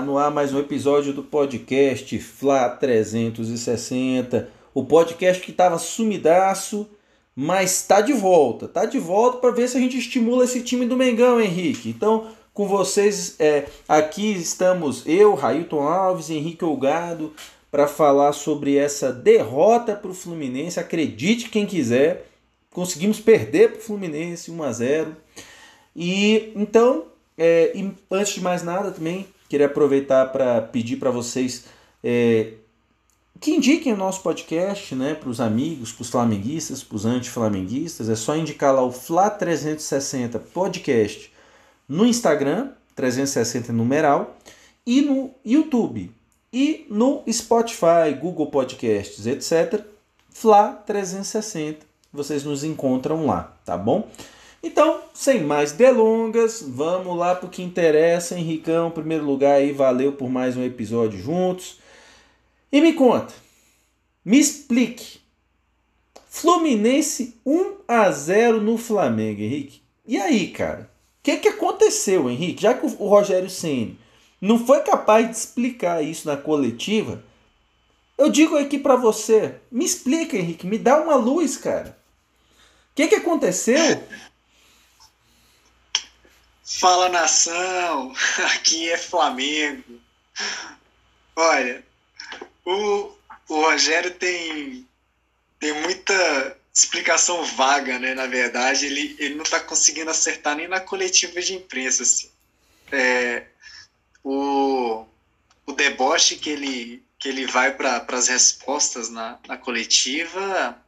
No ar mais um episódio do podcast Fla 360. O podcast que tava sumidaço, mas tá de volta. Tá de volta para ver se a gente estimula esse time do Mengão, Henrique. Então, com vocês, é, aqui estamos eu, Railton Alves, Henrique Olgado, para falar sobre essa derrota para o Fluminense. Acredite quem quiser, conseguimos perder para o Fluminense 1 a 0 e então, é, e antes de mais nada também, queria aproveitar para pedir para vocês é, que indiquem o nosso podcast né, para os amigos, para os flamenguistas, para os anti-flamenguistas. É só indicar lá o Fla360 Podcast no Instagram, 360 numeral, e no YouTube, e no Spotify, Google Podcasts, etc. Fla360, vocês nos encontram lá, tá bom? Então, sem mais delongas, vamos lá para o que interessa. Henricão, em primeiro lugar, aí, valeu por mais um episódio juntos. E me conta, me explique. Fluminense 1 a 0 no Flamengo, Henrique. E aí, cara? O que, que aconteceu, Henrique? Já que o Rogério Ceni não foi capaz de explicar isso na coletiva, eu digo aqui para você, me explica, Henrique, me dá uma luz, cara. O que, que aconteceu? Fala nação, aqui é Flamengo. Olha, o, o Rogério tem, tem muita explicação vaga, né? Na verdade, ele, ele não está conseguindo acertar nem na coletiva de imprensa. Assim. É, o, o deboche que ele, que ele vai para as respostas na, na coletiva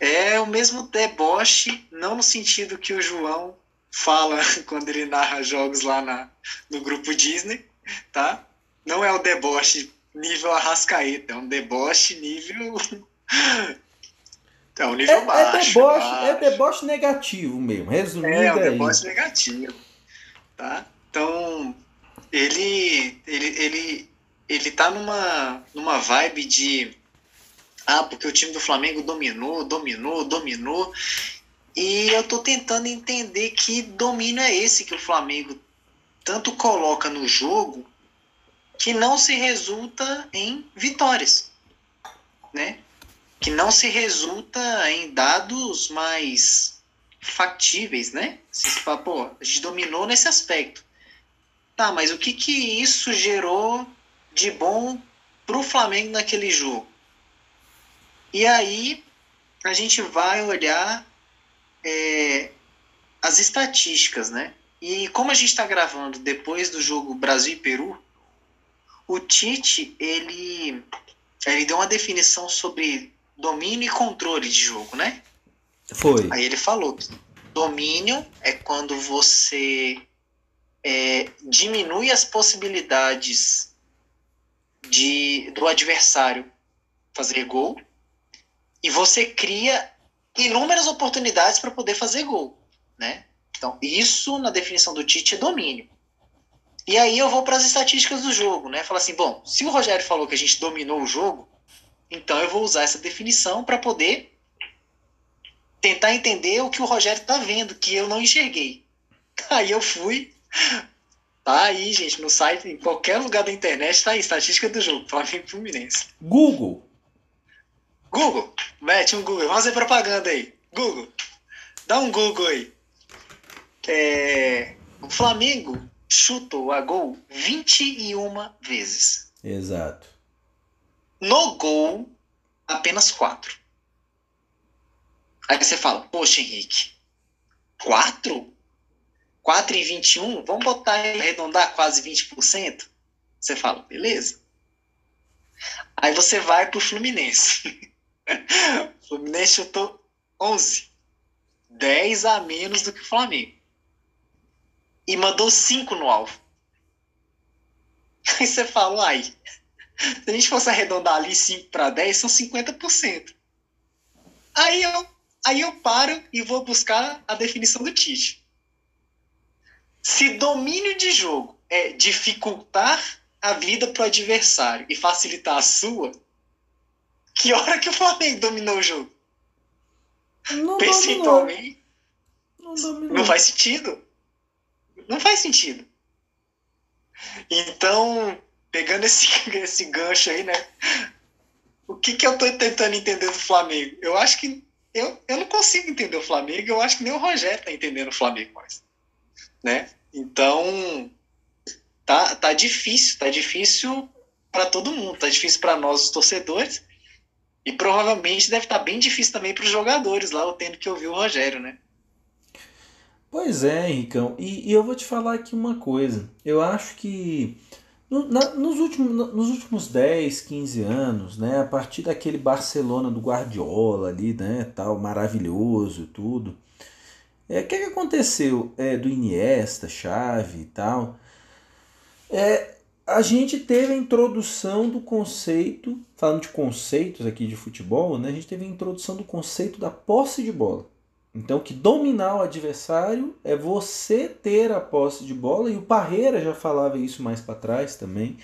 é o mesmo deboche, não no sentido que o João fala quando ele narra jogos lá na, no grupo Disney, tá? Não é o deboche nível Arrascaeta, é um deboche nível. É um nível é, baixo, é deboche, baixo. É deboche negativo mesmo, resumindo. É, é um deboche negativo. Tá? Então, ele, ele, ele, ele tá numa, numa vibe de. Ah, porque o time do Flamengo dominou, dominou, dominou. E eu tô tentando entender que domínio é esse que o Flamengo tanto coloca no jogo que não se resulta em vitórias, né? Que não se resulta em dados mais factíveis, né? Se fala, pô, a gente dominou nesse aspecto. Tá, mas o que que isso gerou de bom pro Flamengo naquele jogo? E aí a gente vai olhar é, as estatísticas, né? E como a gente está gravando depois do jogo Brasil e Peru, o Tite ele, ele deu uma definição sobre domínio e controle de jogo, né? Foi. Aí ele falou que domínio é quando você é, diminui as possibilidades de, do adversário fazer gol e você cria inúmeras oportunidades para poder fazer gol, né? Então, isso na definição do Tite é domínio. E aí eu vou para as estatísticas do jogo, né? Falar assim, bom, se o Rogério falou que a gente dominou o jogo, então eu vou usar essa definição para poder tentar entender o que o Rogério está vendo, que eu não enxerguei. Aí eu fui, tá aí, gente, no site, em qualquer lugar da internet, tá aí, estatística do jogo, Flamengo Fluminense. Google. Google, mete um Google, vamos fazer propaganda aí. Google, dá um Google aí. É, o Flamengo chutou a gol 21 vezes. Exato. No gol, apenas 4. Aí você fala, poxa, Henrique, 4? 4 em 21? Vamos botar e arredondar quase 20%? Você fala, beleza. Aí você vai pro Fluminense. o Fluminense chutou 11. 10 a menos do que o Flamengo. E mandou 5 no alvo. Aí você fala, ai, se a gente fosse arredondar ali 5 para 10, são 50%. Aí eu, aí eu paro e vou buscar a definição do Tite. Se domínio de jogo é dificultar a vida para o adversário e facilitar a sua, que hora que o Flamengo dominou o jogo? Não Percentualmente. Não, dominou. não faz sentido. Não faz sentido. Então, pegando esse, esse gancho aí, né? O que, que eu tô tentando entender do Flamengo? Eu acho que eu, eu não consigo entender o Flamengo, eu acho que nem o Rogério tá entendendo o Flamengo mais. Né? Então, tá, tá difícil, tá difícil para todo mundo, tá difícil para nós, os torcedores, e provavelmente deve estar tá bem difícil também para os jogadores lá, eu tendo que ouvir o Rogério, né? Pois é, Henricão. E, e, eu vou te falar aqui uma coisa. Eu acho que no, na, nos, últimos, nos últimos 10, 15 anos, né, a partir daquele Barcelona do Guardiola ali, né, tal, maravilhoso, tudo. É, o que, que aconteceu é, do Iniesta, Chave e tal? É, a gente teve a introdução do conceito, falando de conceitos aqui de futebol, né, a gente teve a introdução do conceito da posse de bola. Então, que dominar o adversário é você ter a posse de bola, e o Parreira já falava isso mais para trás também,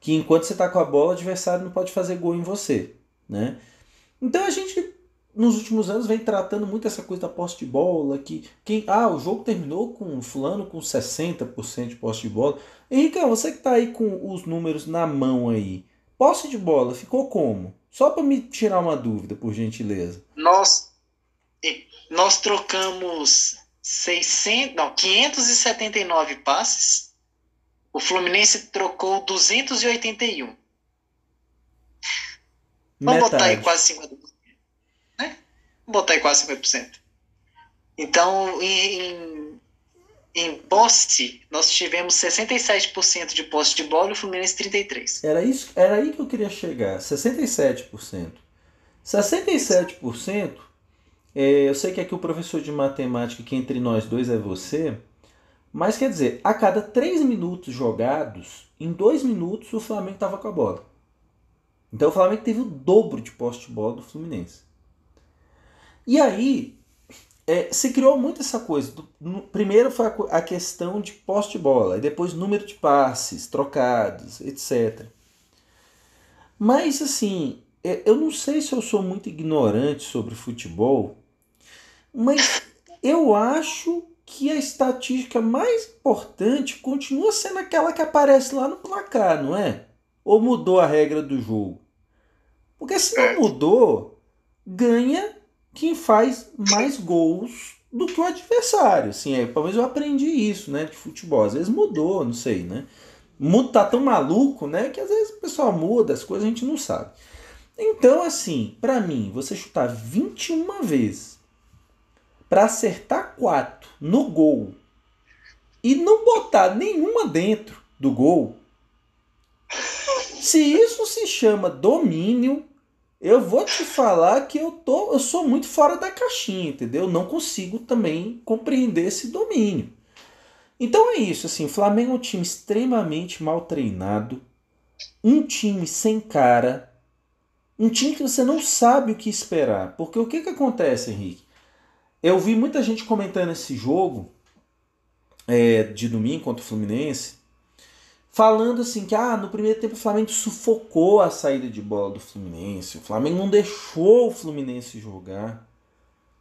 que enquanto você está com a bola, o adversário não pode fazer gol em você. Né? Então a gente, nos últimos anos, vem tratando muito essa coisa da posse de bola, que quem. Ah, o jogo terminou com fulano com 60% de posse de bola. Henrique, você que está aí com os números na mão aí, posse de bola ficou como? Só para me tirar uma dúvida, por gentileza. Nossa nós trocamos 600, não, 579 passes. O Fluminense trocou 281. Vamos botar aí quase 50%. Botar quase 50%. Então, em, em posse, nós tivemos 67% de posse de bola e o Fluminense 33%. Era, isso, era aí que eu queria chegar. 67%. 67% é, eu sei que aqui o professor de matemática, que entre nós dois é você, mas quer dizer, a cada três minutos jogados, em dois minutos o Flamengo estava com a bola. Então o Flamengo teve o dobro de poste de bola do Fluminense. E aí é, se criou muito essa coisa. Do, no, primeiro foi a, a, questão de poste bola, e depois número de passes, trocados, etc. Mas assim, é, eu não sei se eu sou muito ignorante sobre futebol, mas eu acho que a estatística mais importante continua sendo aquela que aparece lá no placar, não é? Ou mudou a regra do jogo? Porque se não mudou, ganha quem faz mais gols do que o adversário. Assim, é, pelo menos eu aprendi isso, né, de futebol. Às vezes mudou, não sei, né? Muda tá tão maluco, né, que às vezes o pessoal muda as coisas, a gente não sabe. Então, assim, para mim, você chutar 21 vezes para acertar quatro no gol e não botar nenhuma dentro do gol, se isso se chama domínio, eu vou te falar que eu tô, eu sou muito fora da caixinha, entendeu? Eu não consigo também compreender esse domínio. Então é isso, assim, o Flamengo é um time extremamente mal treinado, um time sem cara, um time que você não sabe o que esperar. Porque o que, que acontece, Henrique? Eu vi muita gente comentando esse jogo é, de domingo contra o Fluminense, falando assim que ah, no primeiro tempo o Flamengo sufocou a saída de bola do Fluminense, o Flamengo não deixou o Fluminense jogar.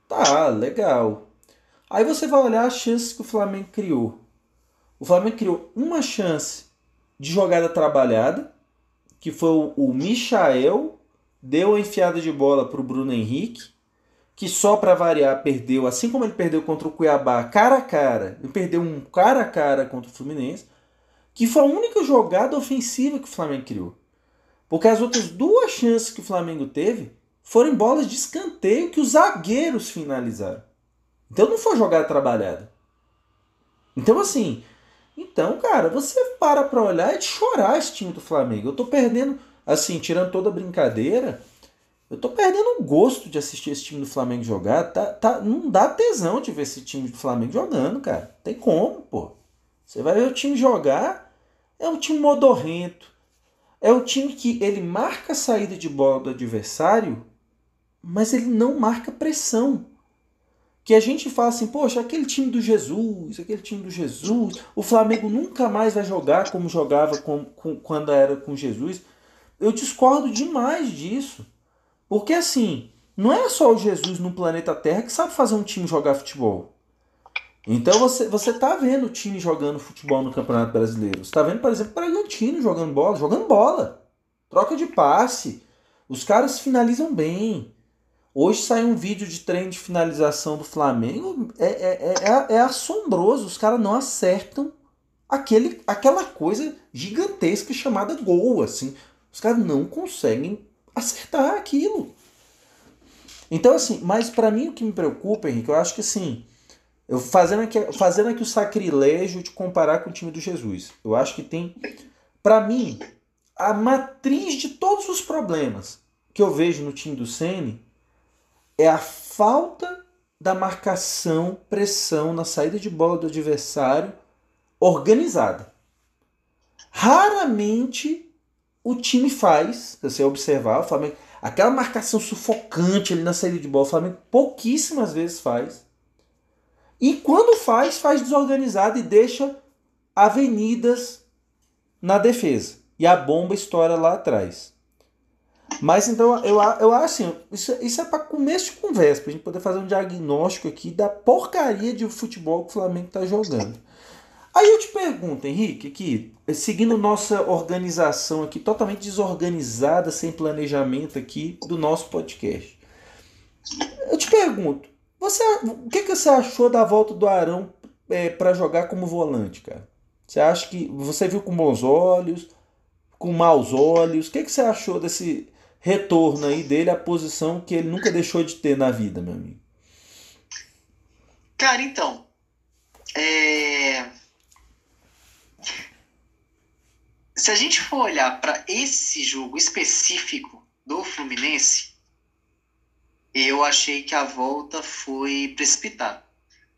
Tá, legal. Aí você vai olhar as chances que o Flamengo criou. O Flamengo criou uma chance de jogada trabalhada, que foi o, o Michael, deu a enfiada de bola para o Bruno Henrique que só para variar perdeu, assim como ele perdeu contra o Cuiabá cara a cara, ele perdeu um cara a cara contra o Fluminense, que foi a única jogada ofensiva que o Flamengo criou. Porque as outras duas chances que o Flamengo teve foram bolas de escanteio que os zagueiros finalizaram. Então não foi jogada trabalhada. Então assim, então, cara, você para pra olhar e chorar esse time do Flamengo. Eu tô perdendo, assim, tirando toda a brincadeira, eu tô perdendo o gosto de assistir esse time do Flamengo jogar. Tá, tá, não dá tesão de ver esse time do Flamengo jogando, cara. Tem como, pô. Você vai ver o time jogar, é um time modorrento. É um time que ele marca a saída de bola do adversário, mas ele não marca pressão. Que a gente fala assim, poxa, aquele time do Jesus, aquele time do Jesus, o Flamengo nunca mais vai jogar como jogava com, com, quando era com Jesus. Eu discordo demais disso. Porque assim, não é só o Jesus no planeta Terra que sabe fazer um time jogar futebol. Então você, você tá vendo o time jogando futebol no Campeonato Brasileiro. Você tá vendo, por exemplo, o Bragantino jogando bola, jogando bola. Troca de passe. Os caras finalizam bem. Hoje sai um vídeo de treino de finalização do Flamengo. É, é, é, é assombroso. Os caras não acertam aquele, aquela coisa gigantesca chamada gol. Assim. Os caras não conseguem acertar aquilo. Então, assim, mas para mim o que me preocupa, Henrique, eu acho que assim, eu fazendo aqui, fazendo aqui o sacrilégio de comparar com o time do Jesus. Eu acho que tem, para mim, a matriz de todos os problemas que eu vejo no time do Ceni é a falta da marcação, pressão na saída de bola do adversário organizada. Raramente o time faz, se você observar, o Flamengo, aquela marcação sufocante ali na saída de bola, o Flamengo pouquíssimas vezes faz. E quando faz, faz desorganizado e deixa avenidas na defesa. E a bomba estoura lá atrás. Mas então eu, eu acho assim, isso, isso é para começo de conversa, para a gente poder fazer um diagnóstico aqui da porcaria de futebol que o Flamengo está jogando. Aí eu te pergunto, Henrique, aqui, seguindo nossa organização aqui, totalmente desorganizada, sem planejamento aqui do nosso podcast. Eu te pergunto, você, o que, que você achou da volta do Arão é, para jogar como volante, cara? Você acha que você viu com bons olhos, com maus olhos? O que, que você achou desse retorno aí dele à posição que ele nunca deixou de ter na vida, meu amigo? Cara, então, é... se a gente for olhar para esse jogo específico do Fluminense, eu achei que a volta foi precipitada.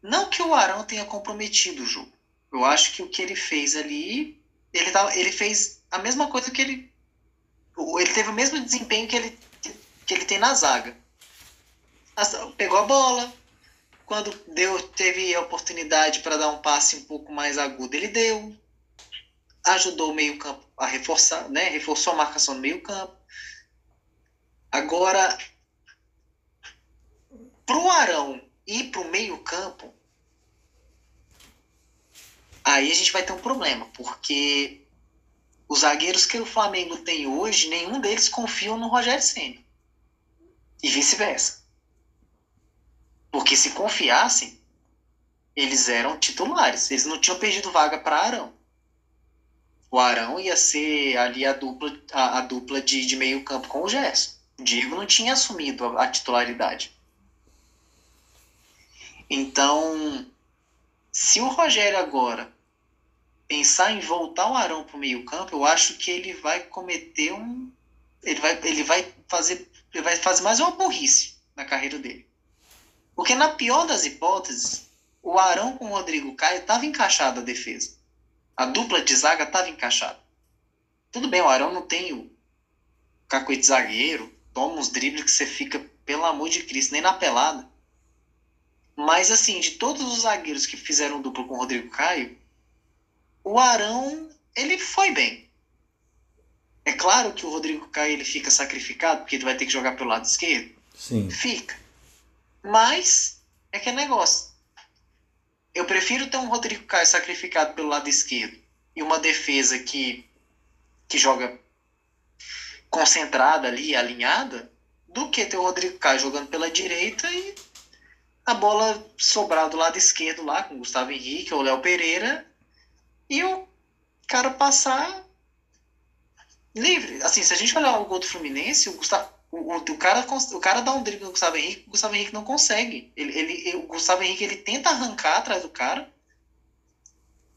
Não que o Arão tenha comprometido o jogo. Eu acho que o que ele fez ali, ele, tava, ele fez a mesma coisa que ele ele teve o mesmo desempenho que ele, que ele tem na zaga. Pegou a bola, quando deu, teve a oportunidade para dar um passe um pouco mais agudo, ele deu. Ajudou o meio-campo a reforçar, né? Reforçou a marcação no meio-campo. Agora, pro Arão ir pro meio-campo, aí a gente vai ter um problema, porque os zagueiros que o Flamengo tem hoje, nenhum deles confiam no Rogério Senna. E vice-versa. Porque se confiassem, eles eram titulares. Eles não tinham perdido vaga para Arão. O Arão ia ser ali a dupla, a, a dupla de, de meio campo com o Gerson. O Diego não tinha assumido a, a titularidade. Então, se o Rogério agora pensar em voltar o Arão para o meio-campo, eu acho que ele vai cometer um. Ele vai, ele vai fazer. Ele vai fazer mais uma burrice na carreira dele. Porque na pior das hipóteses, o Arão com o Rodrigo Caio estava encaixado a defesa. A dupla de zaga estava encaixada. Tudo bem, o Arão não tem o cacoete zagueiro, toma uns dribles que você fica, pelo amor de Cristo, nem na pelada. Mas assim, de todos os zagueiros que fizeram dupla com o Rodrigo Caio, o Arão, ele foi bem. É claro que o Rodrigo Caio ele fica sacrificado, porque ele vai ter que jogar pelo lado esquerdo. Sim. Fica. Mas é que é negócio. Eu prefiro ter um Rodrigo Caio sacrificado pelo lado esquerdo e uma defesa que, que joga concentrada ali, alinhada, do que ter o Rodrigo Caio jogando pela direita e a bola sobrar do lado esquerdo lá com o Gustavo Henrique ou Léo Pereira e o cara passar livre. Assim, se a gente olhar o gol do Fluminense, o, Gustavo, o, o, o, cara, o cara dá um drible no Gustavo Henrique, o Gustavo Henrique não consegue. Ele, ele, o Gustavo Henrique ele tenta arrancar atrás do cara.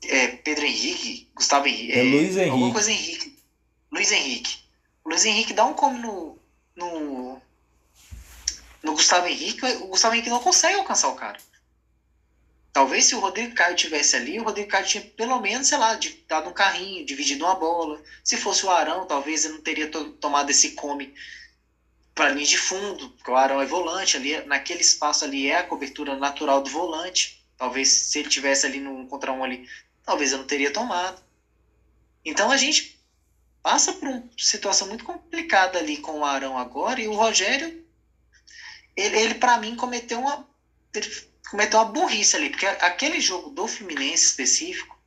É, Pedro Henrique, Gustavo Henrique. É, é Luiz Henrique. Alguma coisa Henrique. Luiz Henrique. O Luiz Henrique dá um come no, no, no Gustavo Henrique, o Gustavo Henrique não consegue alcançar o cara. Talvez se o Rodrigo Caio tivesse ali, o Rodrigo Caio tinha pelo menos, sei lá, dado um carrinho, dividido uma bola. Se fosse o Arão, talvez ele não teria to tomado esse come para linha de fundo, porque o Arão é volante, ali naquele espaço ali é a cobertura natural do volante. Talvez se ele tivesse ali no contra um ali, talvez eu não teria tomado. Então a gente passa por uma situação muito complicada ali com o Arão agora e o Rogério, ele, ele para mim cometeu uma cometeu uma burrice ali, porque aquele jogo do Fluminense específico,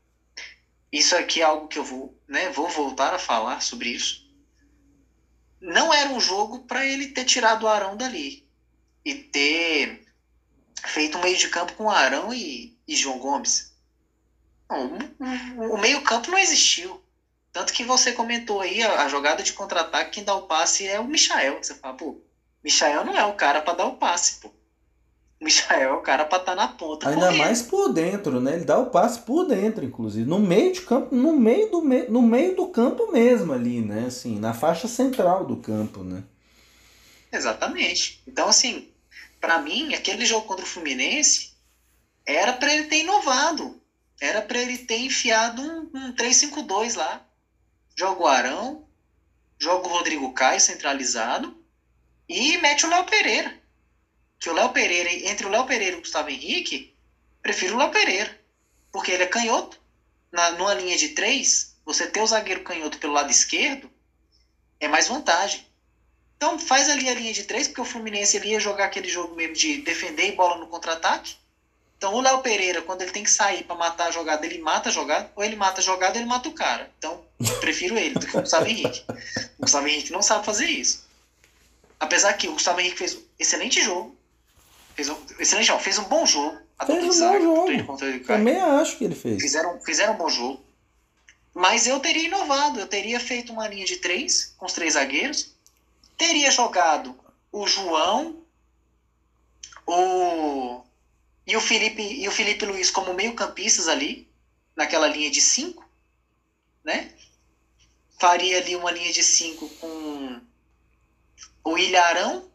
isso aqui é algo que eu vou, né, vou voltar a falar sobre isso. Não era um jogo para ele ter tirado o Arão dali e ter feito um meio de campo com Arão e, e João Gomes. Não, o, meio campo não existiu. Tanto que você comentou aí a, a jogada de contra-ataque, quem dá o passe é o Michael. Você fala, pô, Michael não é o cara para dar o passe, pô. O Michael é o cara para estar tá na ponta. Ainda correndo. mais por dentro, né? Ele dá o passe por dentro, inclusive. No meio de campo, no meio do, me... no meio do campo mesmo ali, né? Assim, na faixa central do campo, né? Exatamente. Então, assim, para mim, aquele jogo contra o Fluminense era para ele ter inovado. Era para ele ter enfiado um, um 3-5-2 lá. Joga o Arão, joga o Rodrigo Caio centralizado e mete o Léo Pereira. Que o Léo Pereira, entre o Léo Pereira e o Gustavo Henrique, prefiro o Léo Pereira. Porque ele é canhoto. Na, numa linha de três, você ter o zagueiro canhoto pelo lado esquerdo é mais vantagem. Então faz ali a linha de três, porque o Fluminense ele ia jogar aquele jogo mesmo de defender e bola no contra-ataque. Então o Léo Pereira, quando ele tem que sair para matar a jogada, ele mata a jogada, ou ele mata a jogada, ele mata o cara. Então, prefiro ele do que o Gustavo Henrique. O Gustavo Henrique não sabe fazer isso. Apesar que o Gustavo Henrique fez um excelente jogo. Fez um excelente jogo, fez um bom jogo. Fez um bom jogo. Também acho que ele fez. Fizeram, fizeram um bom jogo. Mas eu teria inovado. Eu teria feito uma linha de três, com os três zagueiros teria jogado o João, o e o Felipe e o Felipe Luiz como meio-campistas ali, naquela linha de cinco, né? Faria ali uma linha de cinco com o Ilharão.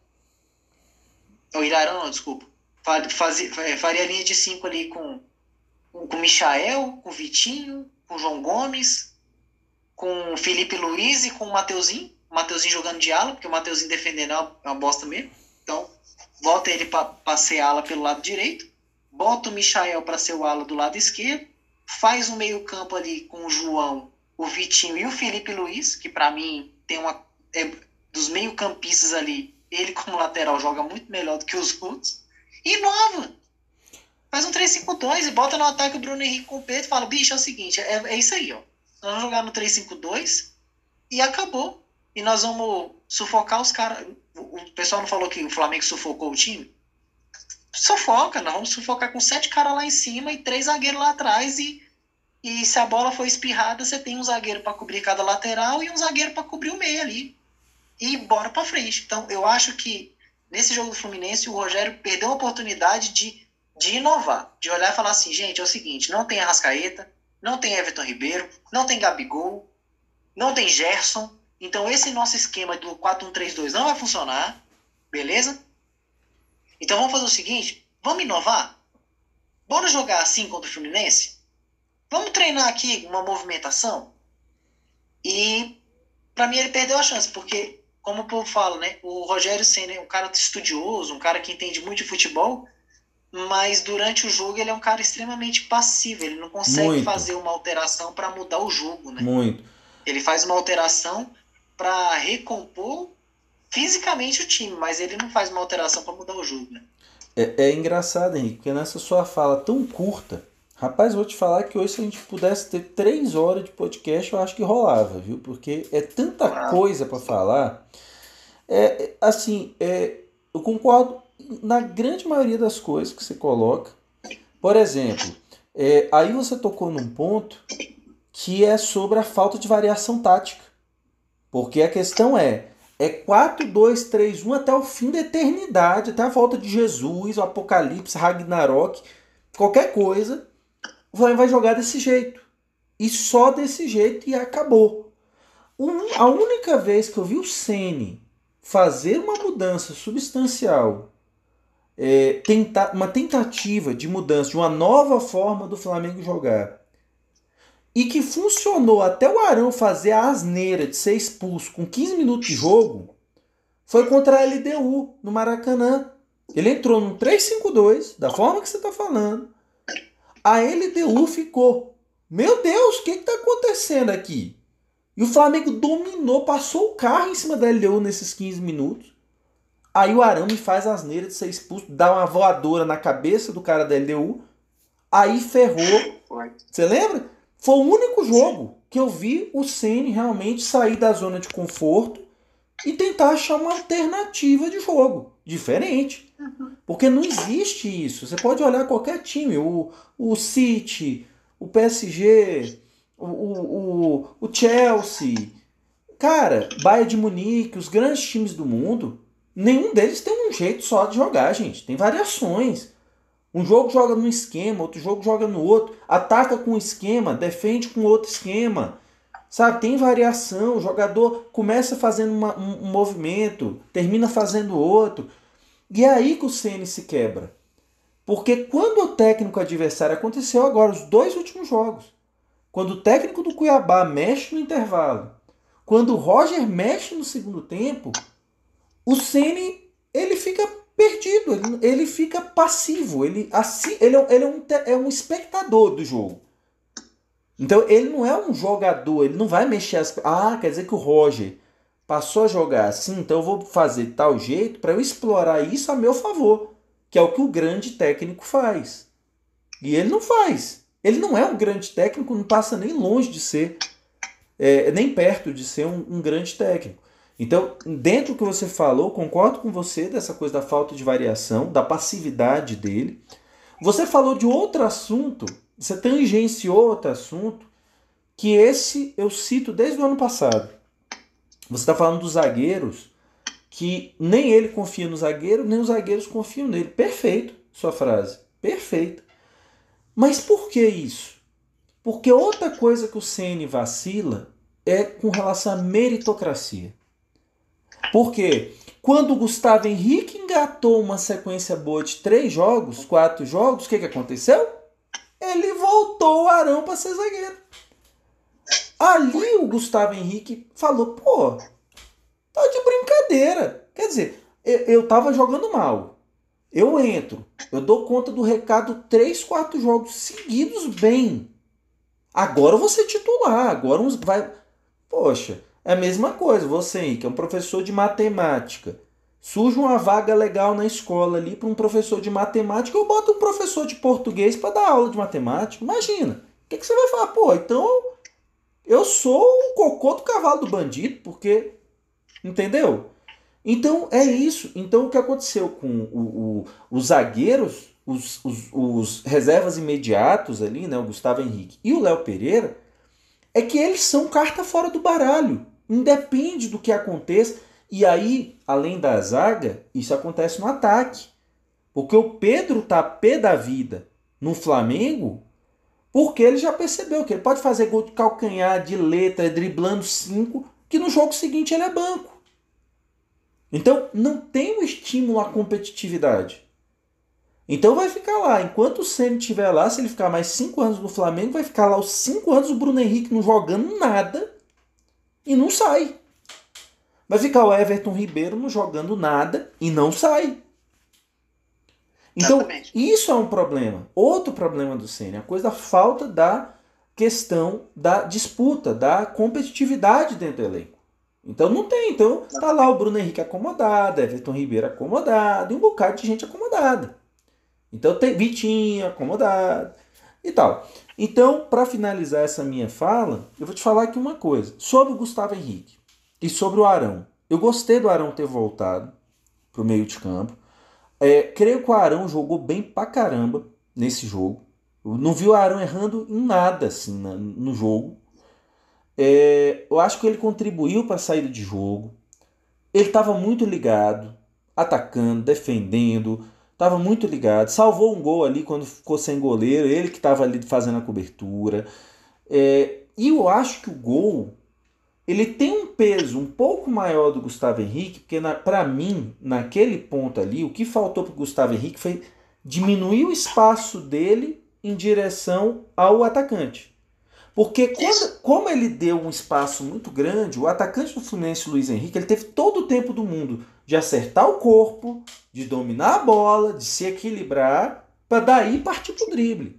O Ilharão, não, desculpa. Fazia, faria a linha de cinco ali com, com o Michael, com o Vitinho, com o João Gomes, com o Felipe Luiz e com o Mateuzinho o Mateuzinho jogando de ala, porque o Mateuzinho defendendo é uma, é uma bosta mesmo. Então, bota ele para ser ala pelo lado direito, bota o Michael para ser o ala do lado esquerdo, faz o meio-campo ali com o João, o Vitinho e o Felipe Luiz, que para mim tem uma. É, dos meio-campistas ali, ele como lateral joga muito melhor do que os outros. E nova! Faz um 3-5-2 e bota no ataque o Bruno Henrique com o Pedro e fala: bicho, é o seguinte, é, é isso aí, ó. Nós vamos jogar no 3-5-2 e acabou e nós vamos sufocar os caras. O pessoal não falou que o Flamengo sufocou o time? Sufoca, nós vamos sufocar com sete caras lá em cima e três zagueiros lá atrás. E, e se a bola for espirrada, você tem um zagueiro para cobrir cada lateral e um zagueiro para cobrir o meio ali. E bora para frente. Então, eu acho que nesse jogo do Fluminense, o Rogério perdeu a oportunidade de, de inovar, de olhar e falar assim: gente, é o seguinte, não tem Arrascaeta, não tem Everton Ribeiro, não tem Gabigol, não tem Gerson então, esse nosso esquema do 4-1-3-2 não vai funcionar, beleza? Então, vamos fazer o seguinte: vamos inovar? Bora jogar assim contra o Fluminense? Vamos treinar aqui uma movimentação? E, para mim, ele perdeu a chance, porque, como o povo fala, né? O Rogério Senna é um cara estudioso, um cara que entende muito de futebol, mas durante o jogo ele é um cara extremamente passivo, ele não consegue muito. fazer uma alteração para mudar o jogo, né? Muito. Ele faz uma alteração para recompor fisicamente o time, mas ele não faz uma alteração para mudar o jogo, né? É, é, engraçado, Henrique, porque nessa sua fala tão curta, rapaz, vou te falar que hoje se a gente pudesse ter três horas de podcast, eu acho que rolava, viu? Porque é tanta ah, coisa para falar. É, é, assim, é, eu concordo na grande maioria das coisas que você coloca. Por exemplo, é, aí você tocou num ponto que é sobre a falta de variação tática. Porque a questão é, é 4, 2, 3, 1 até o fim da eternidade, até a volta de Jesus, o Apocalipse, Ragnarok, qualquer coisa, vai, vai jogar desse jeito. E só desse jeito e acabou. Um, a única vez que eu vi o Sene fazer uma mudança substancial, é, tentar, uma tentativa de mudança, de uma nova forma do Flamengo jogar, e que funcionou até o Arão fazer a asneira de ser expulso com 15 minutos de jogo, foi contra a LDU no Maracanã. Ele entrou no 3-5-2, da forma que você está falando. A LDU ficou. Meu Deus, o que está acontecendo aqui? E o Flamengo dominou, passou o carro em cima da LDU nesses 15 minutos. Aí o Arão me faz asneira de ser expulso, dá uma voadora na cabeça do cara da LDU. Aí ferrou. Você lembra? Foi o único jogo que eu vi o Ceni realmente sair da zona de conforto e tentar achar uma alternativa de jogo diferente. Porque não existe isso. Você pode olhar qualquer time, o, o City, o PSG, o, o, o Chelsea, cara, Bayern de Munique, os grandes times do mundo, nenhum deles tem um jeito só de jogar, gente. Tem variações. Um jogo joga num esquema, outro jogo joga no outro, ataca com um esquema, defende com outro esquema. Sabe, tem variação, o jogador começa fazendo uma, um, um, movimento, termina fazendo outro. E é aí que o CN se quebra. Porque quando o técnico adversário aconteceu agora, os dois últimos jogos, quando o técnico do Cuiabá mexe no intervalo, quando o Roger mexe no segundo tempo, o Ceni ele fica perdido, ele, ele fica passivo, ele, assim, ele, é, ele é, um, é um espectador do jogo. Então ele não é um jogador, ele não vai mexer as. Ah, quer dizer que o Roger passou a jogar assim, então eu vou fazer tal jeito para eu explorar isso a meu favor, que é o que o grande técnico faz. E ele não faz. Ele não é um grande técnico, não passa nem longe de ser, é, nem perto de ser um, um grande técnico. Então, dentro do que você falou, concordo com você dessa coisa da falta de variação, da passividade dele. Você falou de outro assunto, você tangenciou outro assunto, que esse eu cito desde o ano passado. Você está falando dos zagueiros, que nem ele confia no zagueiro, nem os zagueiros confiam nele. Perfeito, sua frase. Perfeito. Mas por que isso? Porque outra coisa que o CN vacila é com relação à meritocracia. Porque quando o Gustavo Henrique engatou uma sequência boa de três jogos, quatro jogos, o que, que aconteceu? Ele voltou o Arão para ser zagueiro. Ali o Gustavo Henrique falou: pô, tá de brincadeira. Quer dizer, eu, eu tava jogando mal. Eu entro, eu dou conta do recado três, quatro jogos seguidos bem. Agora eu vou ser titular, agora vai. Poxa, é a mesma coisa, você que é um professor de matemática. Surge uma vaga legal na escola ali para um professor de matemática, eu boto um professor de português para dar aula de matemática. Imagina. O que, que você vai falar? Pô, então eu sou o cocô do cavalo do bandido, porque. Entendeu? Então é isso. Então o que aconteceu com o, o, os zagueiros, os, os, os reservas imediatos ali, né? O Gustavo Henrique e o Léo Pereira, é que eles são carta fora do baralho. Independe do que aconteça. E aí, além da zaga, isso acontece no ataque. Porque o Pedro tá pé da vida no Flamengo, porque ele já percebeu que ele pode fazer gol de calcanhar, de letra, driblando cinco, que no jogo seguinte ele é banco. Então não tem um estímulo à competitividade. Então vai ficar lá. Enquanto o Senna estiver lá, se ele ficar mais cinco anos no Flamengo, vai ficar lá os cinco anos o Bruno Henrique não jogando nada e não sai. Vai ficar o Everton Ribeiro não jogando nada e não sai. Então, Exatamente. isso é um problema. Outro problema do Senna, a coisa da falta da questão da disputa, da competitividade dentro do elenco. Então não tem. Então tá lá o Bruno Henrique acomodado, Everton Ribeiro acomodado e um bocado de gente acomodada. Então tem Vitinho acomodado e tal. Então, para finalizar essa minha fala, eu vou te falar aqui uma coisa sobre o Gustavo Henrique e sobre o Arão. Eu gostei do Arão ter voltado para o meio de campo. É, creio que o Arão jogou bem pra caramba nesse jogo. Eu não vi o Arão errando em nada assim no jogo. É, eu acho que ele contribuiu para a saída de jogo. Ele estava muito ligado, atacando, defendendo, estava muito ligado. Salvou um gol ali quando ficou sem goleiro, ele que estava ali fazendo a cobertura. É, e eu acho que o gol ele tem um peso um pouco maior do Gustavo Henrique, porque para mim, naquele ponto ali, o que faltou para o Gustavo Henrique foi diminuir o espaço dele em direção ao atacante. Porque quando, como ele deu um espaço muito grande, o atacante do Fluminense, Luiz Henrique, ele teve todo o tempo do mundo de acertar o corpo, de dominar a bola, de se equilibrar, para daí partir para o drible.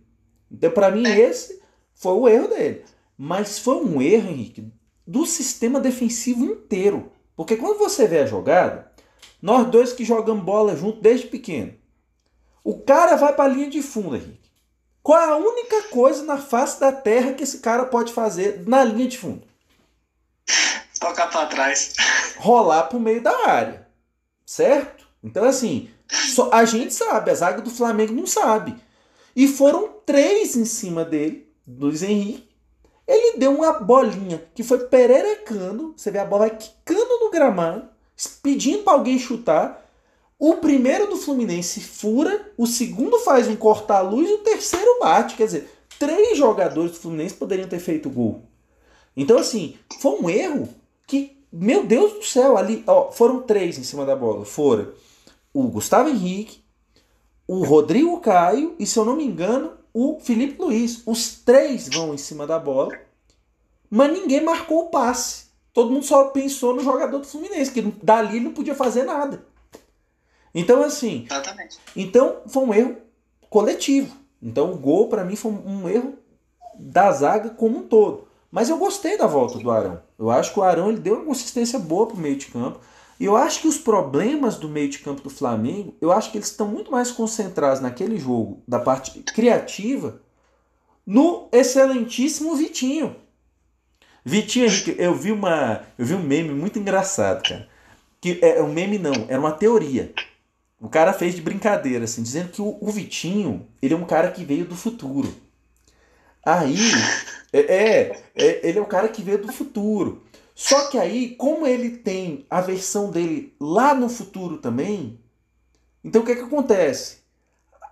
Então, para mim, esse foi o erro dele. Mas foi um erro, Henrique, do sistema defensivo inteiro. Porque quando você vê a jogada, Nós dois que jogamos bola junto desde pequeno. O cara vai para a linha de fundo, Henrique. Qual é a única coisa na face da terra que esse cara pode fazer na linha de fundo? Tocar para trás. Rolar pro meio da área. Certo? Então, assim, só, a gente sabe, a zaga do Flamengo não sabe. E foram três em cima dele, Luiz Henrique. Ele deu uma bolinha que foi pererecando. Você vê a bola vai quicando no gramado, pedindo para alguém chutar. O primeiro do Fluminense fura, o segundo faz um corta-luz e o terceiro bate. Quer dizer, três jogadores do Fluminense poderiam ter feito gol. Então, assim, foi um erro que, meu Deus do céu, ali, ó, foram três em cima da bola. Foram o Gustavo Henrique, o Rodrigo Caio e, se eu não me engano, o Felipe Luiz. Os três vão em cima da bola, mas ninguém marcou o passe. Todo mundo só pensou no jogador do Fluminense, que dali não podia fazer nada. Então, assim. Exatamente. Então, foi um erro coletivo. Então, o gol, para mim, foi um erro da zaga como um todo. Mas eu gostei da volta do Arão. Eu acho que o Arão ele deu uma consistência boa pro meio de campo. Eu acho que os problemas do meio de campo do Flamengo, eu acho que eles estão muito mais concentrados naquele jogo, da parte criativa, no excelentíssimo Vitinho. Vitinho, eu vi uma, eu vi um meme muito engraçado, cara. Que é um meme não, era uma teoria. O cara fez de brincadeira, assim, dizendo que o, o Vitinho, ele é um cara que veio do futuro. Aí, é, é, é, ele é o cara que veio do futuro. Só que aí, como ele tem a versão dele lá no futuro também, então o que, é que acontece?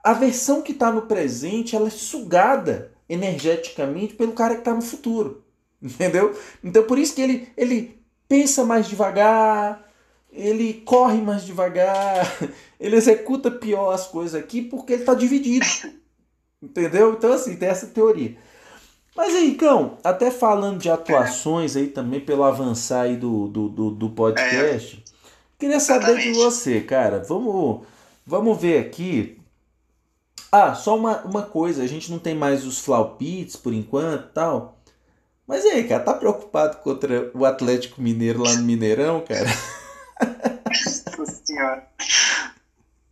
A versão que está no presente, ela é sugada energeticamente pelo cara que está no futuro. Entendeu? Então por isso que ele, ele pensa mais devagar, ele corre mais devagar, ele executa pior as coisas aqui porque ele está dividido. Entendeu? Então, assim, tem essa teoria. Mas aí, Cão, até falando de atuações aí também, pelo avançar aí do, do, do, do podcast, é, queria saber de você, cara. Vamos, vamos ver aqui. Ah, só uma, uma coisa, a gente não tem mais os Flaupits por enquanto tal. Mas e aí, cara, tá preocupado contra o Atlético Mineiro lá no Mineirão, cara? Nossa senhora.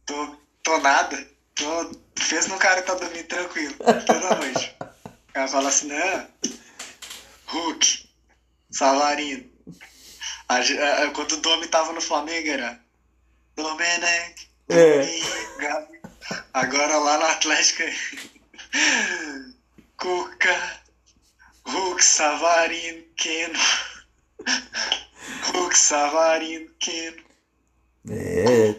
Tô, tô nada. Tô, fez no cara que tá dormindo tranquilo toda noite. Cara fala assim, né? Hulk, Savarino. A, a, quando o Domi tava no Flamengo era Domenech, é. Gabi. Agora lá no Atlético Cuca, Hulk, Savarino, Keno. Hulk, Savarino, Keno. É,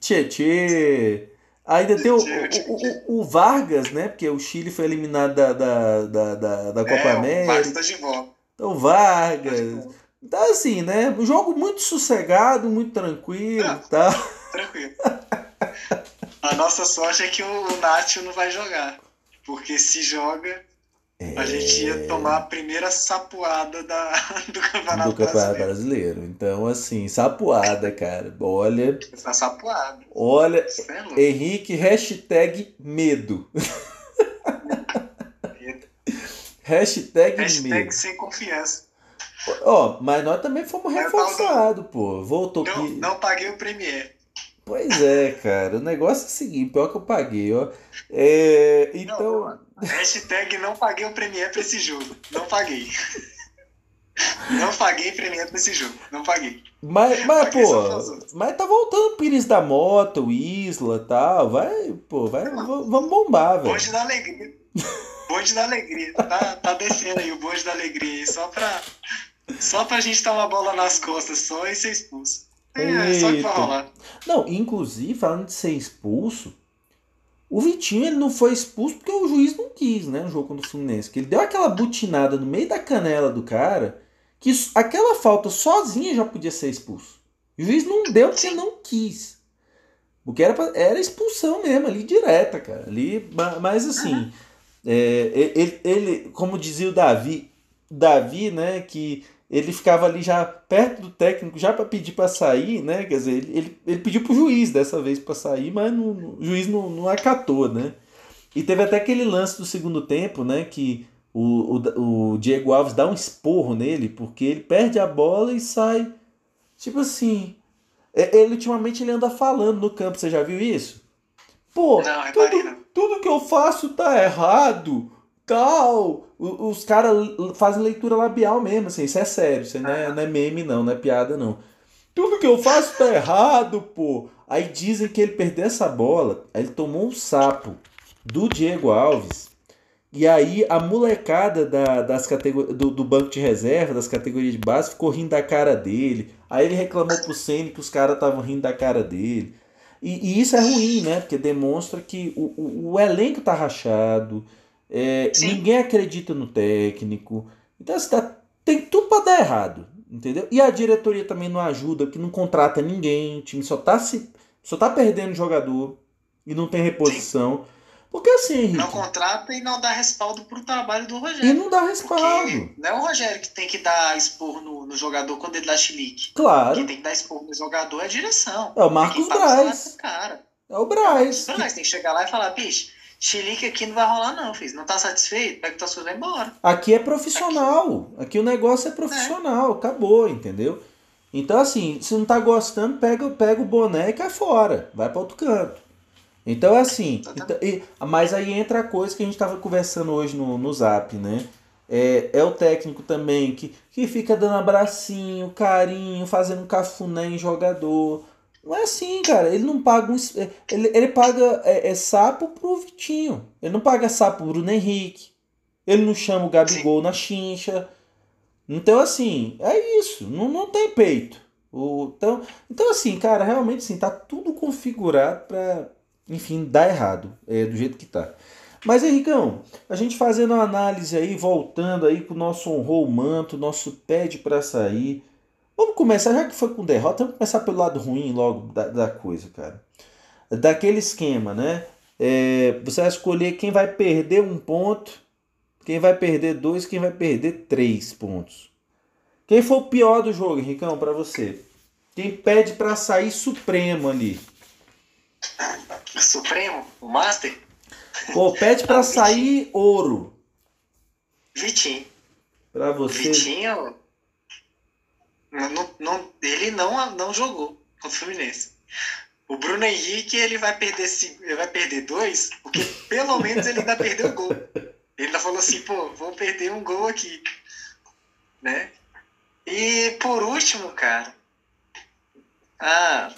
tchê, Ainda tem o, o, o, Vargas, né? Porque o Chile foi eliminado da, da, da, da, da Copa é, América. O Vargas tá de volta. Então, Vargas. Então, assim, né? Um jogo muito sossegado, muito tranquilo e tal. Tranquilo. A nossa sorte é que o Nacho não vai jogar. Porque se joga, é... A gente ia tomar a primeira sapuada da, do Campeonato, do campeonato brasileiro. brasileiro. Então, assim, sapuada, cara. Olha. Essa sapuada. Olha. É Henrique, hashtag medo. hashtag, hashtag medo. sem confiança. Ó, oh, mas nós também fomos reforçados, pô. Voltou não, que. Não paguei o Premier. Pois é, cara. O negócio é o seguinte, pior que eu paguei, ó. É, então. Não, hashtag não paguei o Premiere pra esse jogo. Não paguei. Não paguei Premiere pra esse jogo. Não paguei. Mas, mas pô, mas tá voltando o Pires da Moto, o Isla e tal. Vai, pô, vai, vamos bombar, velho. Bonde da alegria. Bonde da alegria. Tá, tá descendo aí o bonde da alegria aí, só pra, só pra gente dar uma bola nas costas só e ser expulso. É, é só rolar. Não, inclusive, falando de ser expulso, o Vitinho ele não foi expulso porque o juiz não quis, né? No jogo contra o Fluminense. Que ele deu aquela butinada no meio da canela do cara, que aquela falta sozinha já podia ser expulso. o juiz não deu porque não quis. Porque era, pra, era expulsão mesmo, ali direta, cara. Ali, mas assim, uhum. é, ele, ele, como dizia o Davi, Davi, né, que ele ficava ali já perto do técnico, já para pedir para sair, né? Quer dizer, ele, ele, ele pediu pro juiz dessa vez para sair, mas no, no, o juiz não, não acatou, né? E teve até aquele lance do segundo tempo, né? Que o, o, o Diego Alves dá um esporro nele, porque ele perde a bola e sai, tipo assim, É, ele ultimamente ele anda falando no campo, você já viu isso? Pô, Não, tudo, não. tudo que eu faço tá errado, tal. Os caras fazem leitura labial mesmo, assim, isso é sério, isso não é, não é meme não, não é piada não. Tudo que eu faço tá errado, pô. Aí dizem que ele perdeu essa bola, aí ele tomou um sapo do Diego Alves. E aí a molecada da, das categor... do, do banco de reserva, das categorias de base, ficou rindo da cara dele. Aí ele reclamou pro Ceni que os caras estavam rindo da cara dele. E, e isso é ruim, né? Porque demonstra que o, o, o elenco tá rachado, é, Sim. ninguém acredita no técnico. Então assim, tá- tem tudo pra dar errado, entendeu? E a diretoria também não ajuda, porque não contrata ninguém, o time só tá, se, só tá perdendo jogador e não tem reposição. Porque assim, Henrique, Não contrata e não dá respaldo pro trabalho do e Rogério. não dá respaldo. Não é o Rogério que tem que dar expor no, no jogador quando ele dá chilique. Claro, Quem tem que dar expor no jogador é a direção. é o É Marcos quem paga o salário Braz. É o Braz. Mas tem que chegar lá e falar, bicho, chilique aqui não vai rolar não, filho. Não tá satisfeito? Pega tuas coisas e vai embora. Aqui é profissional. Aqui o negócio é profissional. Acabou, entendeu? Então, assim, se não tá gostando, pega, pega o boné e cai fora. Vai para outro canto. Então, assim. então- e- mas aí entra a coisa que a gente tava conversando hoje no, no zap, né? É, é o técnico também que, que fica dando abracinho, carinho, fazendo cafuné em jogador. Não é assim, cara. Ele não paga um. es- Ele, ele paga é, é sapo pro Vitinho. Ele não paga sapo pro Bruno Henrique. Ele não chama o Gabigol na chincha. Então, assim, é isso. Não, não tem peito. O, então, então, assim, cara, realmente, assim, tá tudo configurado pra, enfim, dar errado. É, do jeito que tá. Mas, Henricão, a gente fazendo uma análise aí, voltando aí pro nosso honrou o manto, nosso pede pra sair. Vamos começar, já que foi com derrota, vamos começar pelo lado ruim logo da, da coisa, cara. Daquele esquema, né? É, você vai escolher quem vai perder um ponto, quem vai perder dois, quem vai perder três pontos. Quem foi o pior do jogo, Henricão, pra você? Quem pede pra sair supremo ali? Supremo, o Master, Pô, pede pra sair ouro. Vitinho. Pra você. Vitinho, não, não- ele não, não jogou contra o Fluminense. O Bruno Henrique, ele vai perder cinco- ele vai perder dois, porque pelo menos ele ainda perdeu o gol. Ele ainda falou assim, pô, vou perder um gol aqui. Né? E por último, cara. Ah.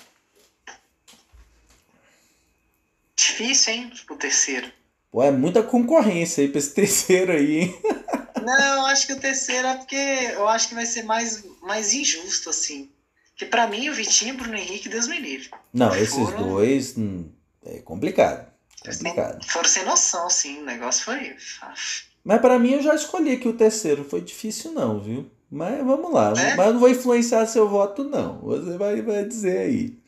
Difícil, hein? O terceiro. Pô, é muita concorrência aí pra esse terceiro aí, hein? Não, acho que o terceiro é porque eu acho que vai ser mais, mais injusto, assim. Que pra mim, o Vitinho e o Bruno Henrique, Deus me livre. Não, esses Foram- dois hum, é complicado. Complicado. Foram sem noção, sim. O negócio foi. Mas pra mim eu já escolhi aqui o terceiro. Foi difícil não, viu? Mas vamos lá. É? Mas eu não vou influenciar seu voto não. Você vai, vai dizer aí.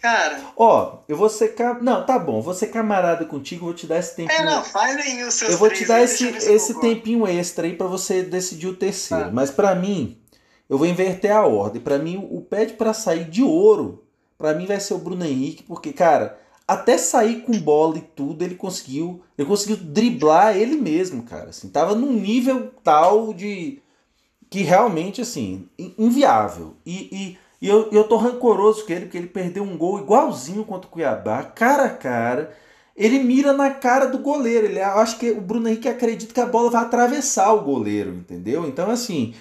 Cara, Ó, eu vou ser. Não, tá bom. Vou ser camarada contigo. Vou te dar esse tempinho. é, não, faz aí os seus eu vou te dar esse, esse tempinho extra aí pra você decidir o terceiro. Tá. Mas pra mim, eu vou inverter a ordem. Pra mim, o pede pra sair de ouro, pra mim vai ser o Bruno Henrique, porque, cara, até sair com bola e tudo, ele conseguiu. Ele conseguiu driblar ele mesmo, cara. Assim, tava num nível tal de. que realmente, assim, in- inviável. E, e, e eu, eu tô rancoroso com ele, porque ele perdeu um gol igualzinho contra o Cuiabá, cara a cara. Ele mira na cara do goleiro. Ele, eu acho que o Bruno Henrique acredita que a bola vai atravessar o goleiro, entendeu? Então, assim.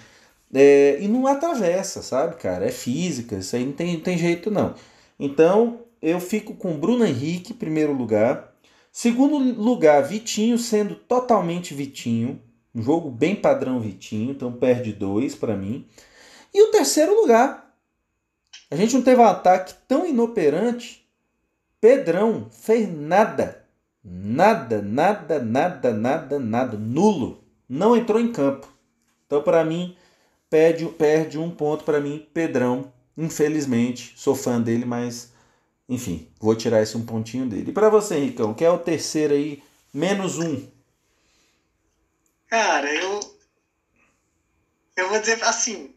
é, e não atravessa, sabe, cara? É física, isso aí não tem, não tem jeito, não. Então, eu fico com Bruno Henrique, primeiro lugar. Segundo lugar, Vitinho sendo totalmente Vitinho. Um jogo bem padrão Vitinho, então perde dois pra mim. E o terceiro lugar. A gente não teve um ataque tão inoperante. Pedrão fez nada. Nada, nada, nada, nada, nada. Nulo. Não entrou em campo. Então, para mim, perde, perde um ponto para mim, Pedrão. Infelizmente, sou fã dele, mas enfim, vou tirar esse um pontinho dele. E para você, Henricão, que é o terceiro aí, menos um. Cara, eu. Eu vou dizer assim.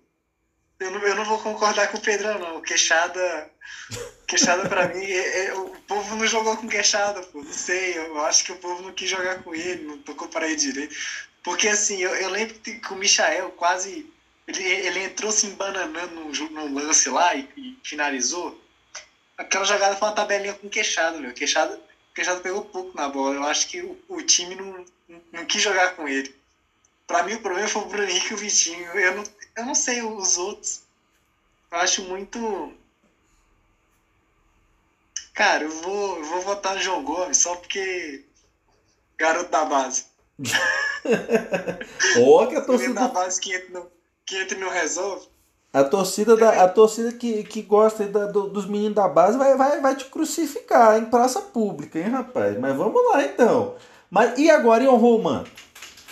Eu não, eu não vou concordar com o Pedrão, não. Queixada. Queixada pra mim. é- é- o povo não jogou com Queixada, pô. Não sei. Eu acho que o povo não quis jogar com ele, não tocou para ele direito. Porque assim, eu, eu lembro que o Michael quase. ele, ele entrou se embananando no, no lance lá e, e, finalizou. Aquela jogada foi uma tabelinha com queixado, meu. Queixado, queixado pegou pouco na bola. Eu acho que o, o time não, não, não, quis jogar com ele. Pra mim, o problema foi o Bruno Henrique e o Vitinho. Eu não, eu não sei os outros. Eu acho muito. Cara, eu vou, eu vou votar no João Gomes só porque. Garoto da base. Ó, que a torcida. da base que entra no, que entra não resolve. A torcida, da, a torcida que, que gosta da, do, dos meninos da base vai, vai, vai te crucificar em praça pública, hein, rapaz? Mas vamos lá então. Mas e agora, e honrou o manto?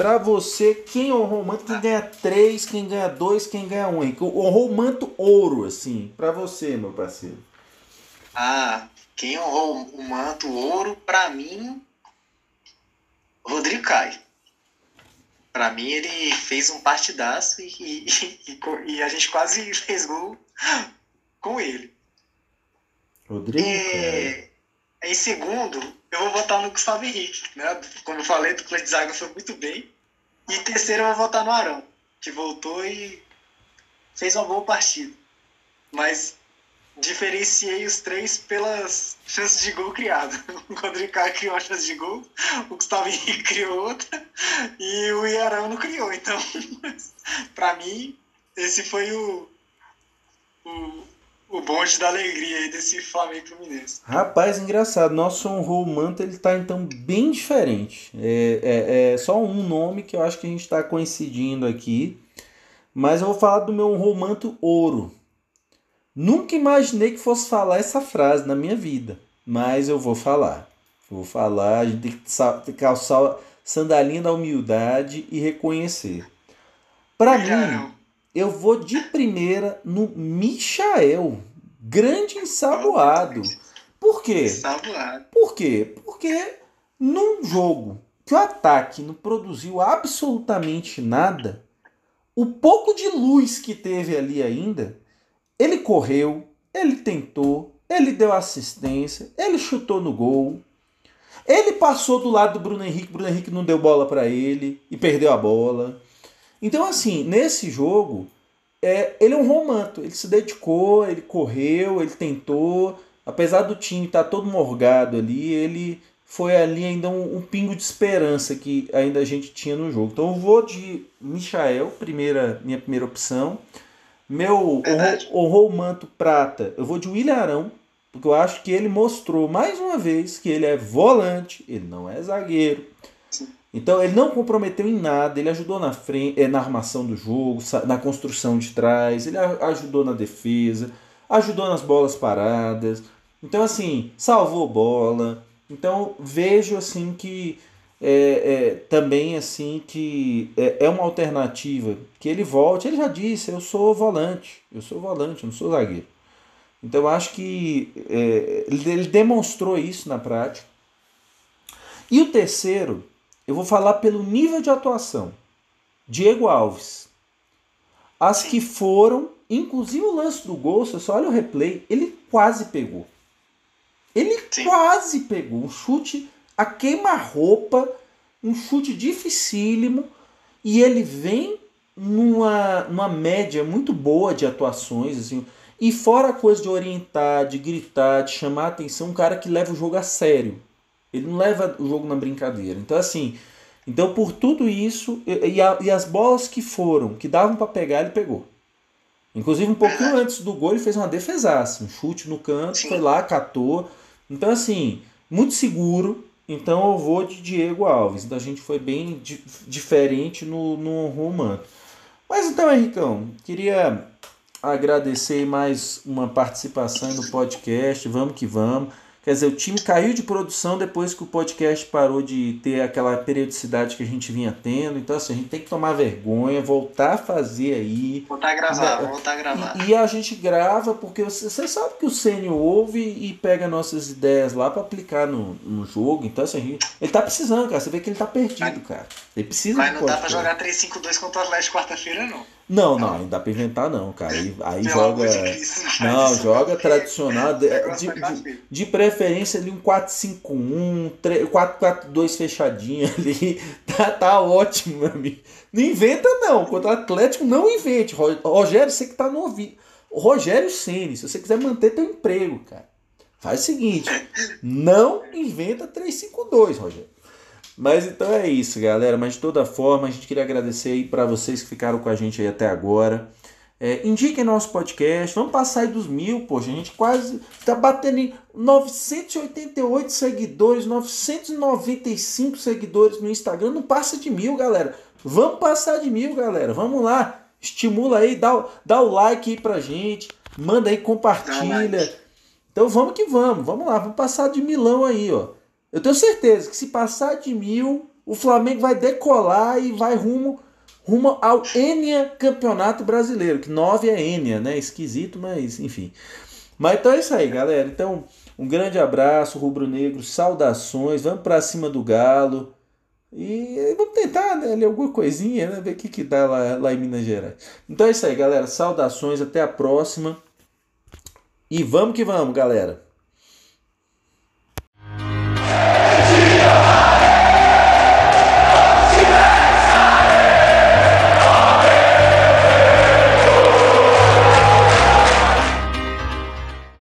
Pra você, quem honrou o manto? Quem ganha três, quem ganha dois, quem ganha um? Honrou o manto ouro, assim, pra você, meu parceiro. Ah, quem honrou o manto ouro, pra mim, Rodrigo Caio. Pra mim, ele fez um partidaço e, e, e, e a gente quase fez gol com ele. Rodrigo Caio. Em segundo, eu vou votar no Gustavo Henrique, né? Como eu falei, do Cleiton Zaga foi muito bem. E terceiro, eu vou votar no Arão, que voltou e fez uma boa partida. Mas diferenciei os três pelas chances de gol criadas. O Rodrigo Caio criou uma chance de gol, o Gustavo Henrique criou outra e o Iarão não criou. Então, para mim, esse foi o, o, o bonde da alegria aí desse Flamengo Fluminense. Rapaz, engraçado. Nosso manto, ele tá então bem diferente. É, é, é, só um nome que eu acho que a gente está coincidindo aqui. Mas eu vou falar do meu honrou manto ouro. Nunca imaginei que fosse falar essa frase na minha vida. Mas eu vou falar. Vou falar, a gente tem que calçar sandalinha da humildade e reconhecer. Para mim, eu vou de primeira no Michael. Grande ensaboado. Por quê? Por quê? Porque num jogo que o ataque não produziu absolutamente nada, o pouco de luz que teve ali ainda, ele correu, ele tentou, ele deu assistência, ele chutou no gol. Ele passou do lado do Bruno Henrique, Bruno Henrique não deu bola para ele e perdeu a bola. Então, assim, nesse jogo, é, ele é um romanto. Ele se dedicou, ele correu, ele tentou. Apesar do time estar tá todo morgado ali, ele foi ali ainda um, um, pingo de esperança que ainda a gente tinha no jogo. Então eu vou de Michael, primeira, minha primeira opção. Meu honrou o manto prata, eu vou de William Arão, porque eu acho que ele mostrou mais uma vez que ele é volante, ele não é zagueiro. Então ele não comprometeu em nada, ele ajudou na frente, eh, na armação do jogo, na construção de trás, ele ajudou na defesa, ajudou nas bolas paradas. Então assim, salvou bola. Então vejo assim que é, é, também assim que é, é, uma alternativa que ele volte. Ele já disse, eu sou volante, eu sou volante, eu não sou zagueiro. Então eu acho que ele demonstrou isso na prática. E o terceiro eu vou falar pelo nível de atuação. Diego Alves. As que foram, inclusive o lance do gol, você só olha o replay, ele quase pegou. Ele Sim. quase pegou. Um chute a queima-roupa, um chute dificílimo, e ele vem numa, numa média muito boa de atuações, assim, e fora a coisa de orientar, de gritar, de chamar a atenção, um cara que leva o jogo a sério. Ele não leva o jogo na brincadeira. Então, assim, então por tudo isso, e, a, e as bolas que foram, que davam para pegar, ele pegou. Inclusive, um pouquinho antes do gol, ele fez uma defesaça, um chute no canto, Sim. foi lá, catou. Então, assim, muito seguro. Então, eu vou de Diego Alves. Então, a gente foi bem di diferente no, no romano. Mas então, Henricão, queria agradecer mais uma participação no podcast. Vamos que vamos. Quer dizer, o time caiu de produção depois que o podcast parou de ter aquela periodicidade que a gente vinha tendo. Então, assim, a gente tem que tomar vergonha, voltar a fazer aí. Voltar a gravar, voltar a gravar. E, e a gente grava porque você, você sabe que o Sênio ouve e pega nossas ideias lá para aplicar no, no jogo. Então, assim, gente, ele tá precisando, cara. Você vê que ele tá perdido, cara. Ele precisa Mas não dá pra jogar 3-5-2 contra o Atlético quarta-feira, não. Não, não, não dá pra inventar não, cara. Aí, aí joga. Não, joga tradicional. De, de, de, preferência ali um 4-5-1, 4-4-2 fechadinho ali. Tá, tá ótimo, meu amigo. Não inventa, não. Contra o Atlético, não invente. Rogério, você que tá no ouvido. Rogério Ceni, se você quiser manter teu emprego, cara. Faz o seguinte, não inventa 352, Rogério. Mas então é isso, galera. Mas de toda forma, a gente queria agradecer aí para vocês que ficaram com a gente aí até agora. É, indiquem nosso podcast. Vamos passar aí dos mil, poxa. A gente quase está batendo em 988 seguidores, 995 seguidores no Instagram. Não passa de mil, galera. Vamos passar de mil, galera. Vamos lá. Estimula aí, dá, dá o like aí pra gente. Manda aí, compartilha. Então vamos que vamos. Vamos lá, vamos passar de milão aí, ó. Eu tenho certeza que se passar de mil, o Flamengo vai decolar e vai rumo, rumo ao Enia Campeonato Brasileiro, que nove é Enia, né? Esquisito, mas enfim. Mas então é isso aí, galera. Então, um grande abraço, rubro-negro, saudações, vamos para cima do Galo. E vamos tentar né, ler alguma coisinha, né, ver o que, que dá lá, lá em Minas Gerais. Então é isso aí, galera. Saudações, até a próxima. E vamos que vamos, galera.